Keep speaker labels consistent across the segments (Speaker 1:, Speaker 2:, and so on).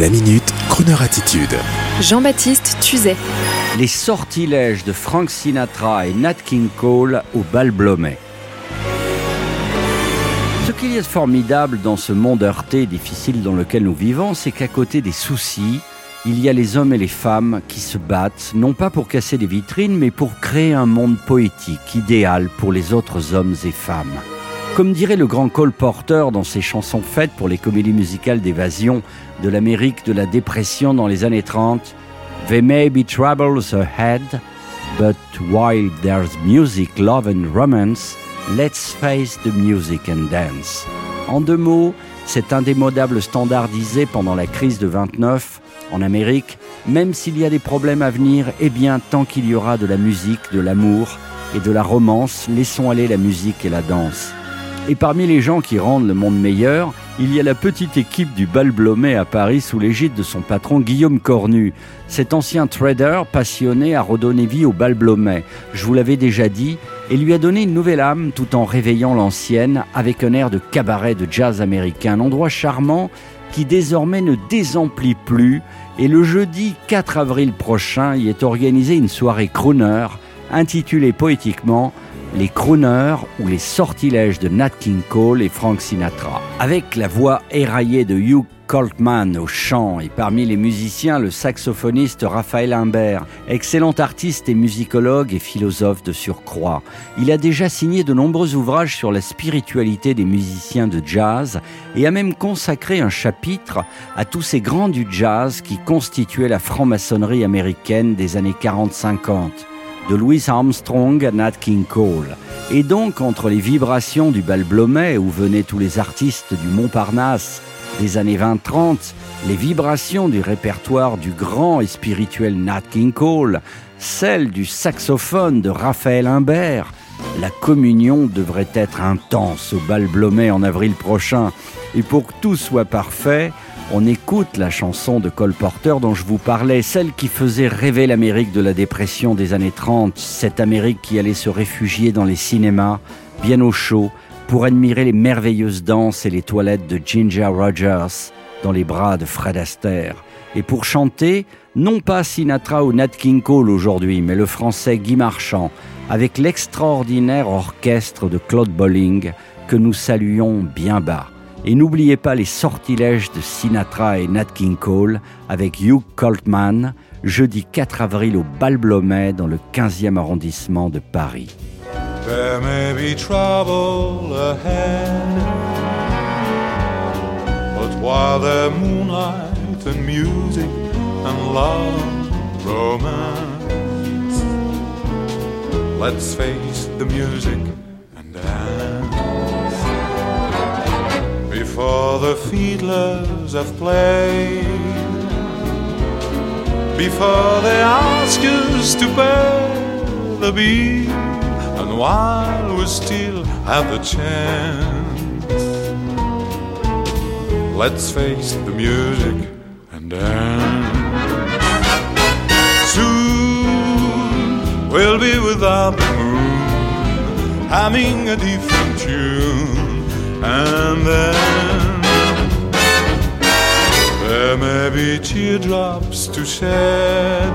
Speaker 1: La minute, Kroneur attitude.
Speaker 2: Jean-Baptiste Tuzet.
Speaker 3: Les sortilèges de Frank Sinatra et Nat King Cole au bal Blomet. Ce qu'il y a de formidable dans ce monde heurté et difficile dans lequel nous vivons, c'est qu'à côté des soucis, il y a les hommes et les femmes qui se battent, non pas pour casser des vitrines, mais pour créer un monde poétique, idéal pour les autres hommes et femmes. Comme dirait le grand Cole Porter dans ses chansons faites pour les comédies musicales d'évasion de l'Amérique de la dépression dans les années 30, There may be troubles ahead, but while there's music, love and romance, let's face the music and dance. En deux mots, cet indémodable standardisé pendant la crise de 29 en Amérique, même s'il y a des problèmes à venir, eh bien, tant qu'il y aura de la musique, de l'amour et de la romance, laissons aller la musique et la danse. Et parmi les gens qui rendent le monde meilleur, il y a la petite équipe du Bal Blomet à Paris sous l'égide de son patron Guillaume Cornu. Cet ancien trader passionné a redonné vie au Bal Blomet, je vous l'avais déjà dit, et lui a donné une nouvelle âme tout en réveillant l'ancienne avec un air de cabaret de jazz américain, un endroit charmant qui désormais ne désemplit plus. Et le jeudi 4 avril prochain y est organisée une soirée crooner intitulée poétiquement les crooners ou les sortilèges de Nat King Cole et Frank Sinatra. Avec la voix éraillée de Hugh Coltman au chant et parmi les musiciens le saxophoniste Raphaël Imbert, excellent artiste et musicologue et philosophe de surcroît. Il a déjà signé de nombreux ouvrages sur la spiritualité des musiciens de jazz et a même consacré un chapitre à tous ces grands du jazz qui constituaient la franc-maçonnerie américaine des années 40-50 de Louis Armstrong à Nat King Cole. Et donc, entre les vibrations du bal Blomet, où venaient tous les artistes du Montparnasse des années 20-30, les vibrations du répertoire du grand et spirituel Nat King Cole, celles du saxophone de Raphaël Imbert, la communion devrait être intense au bal Blomet en avril prochain. Et pour que tout soit parfait, on écoute la chanson de Cole Porter dont je vous parlais, celle qui faisait rêver l'Amérique de la dépression des années 30, cette Amérique qui allait se réfugier dans les cinémas, bien au chaud, pour admirer les merveilleuses danses et les toilettes de Ginger Rogers dans les bras de Fred Astaire. Et pour chanter, non pas Sinatra ou Nat King Cole aujourd'hui, mais le français Guy Marchand, avec l'extraordinaire orchestre de Claude Bolling que nous saluons bien bas. Et n'oubliez pas les sortilèges de Sinatra et Nat King Cole avec Hugh Coltman, jeudi 4 avril au Bal Blomet dans le 15e arrondissement de Paris.
Speaker 4: But while moonlight and music and love romance, let's face the music and dance. Before the fiddlers have played, before they ask us to pay the bill, and while we still have the chance, let's face the music and dance. Soon we'll be without the moon, humming a different tune, and then teardrops to shed.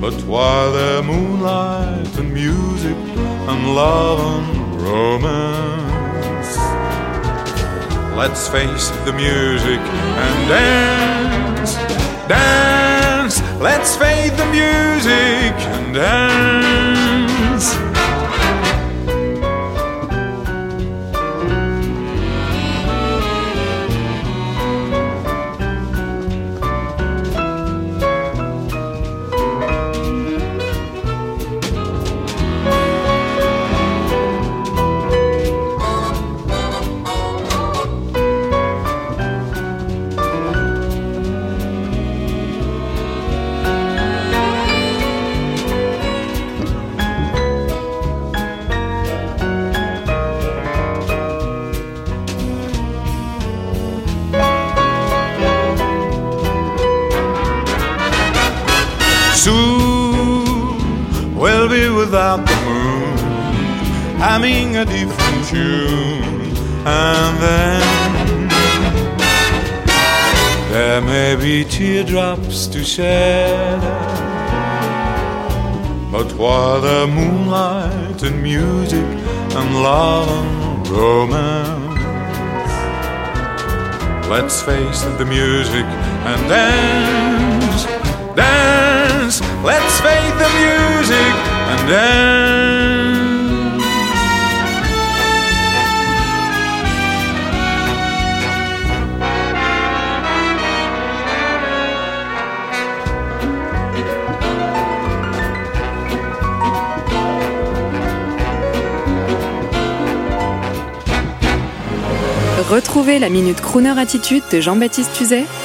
Speaker 4: But while there's moonlight and music and love and romance, let's face the music and dance, dance. Let's fade the music and dance. We'll be without the moon, humming a different tune, and then There may be teardrops to shed. But while the moonlight and music and love and romance, let's face the music and dance, dance. Let's face the music
Speaker 2: Retrouvez la Minute Crooner Attitude de Jean-Baptiste Tuzet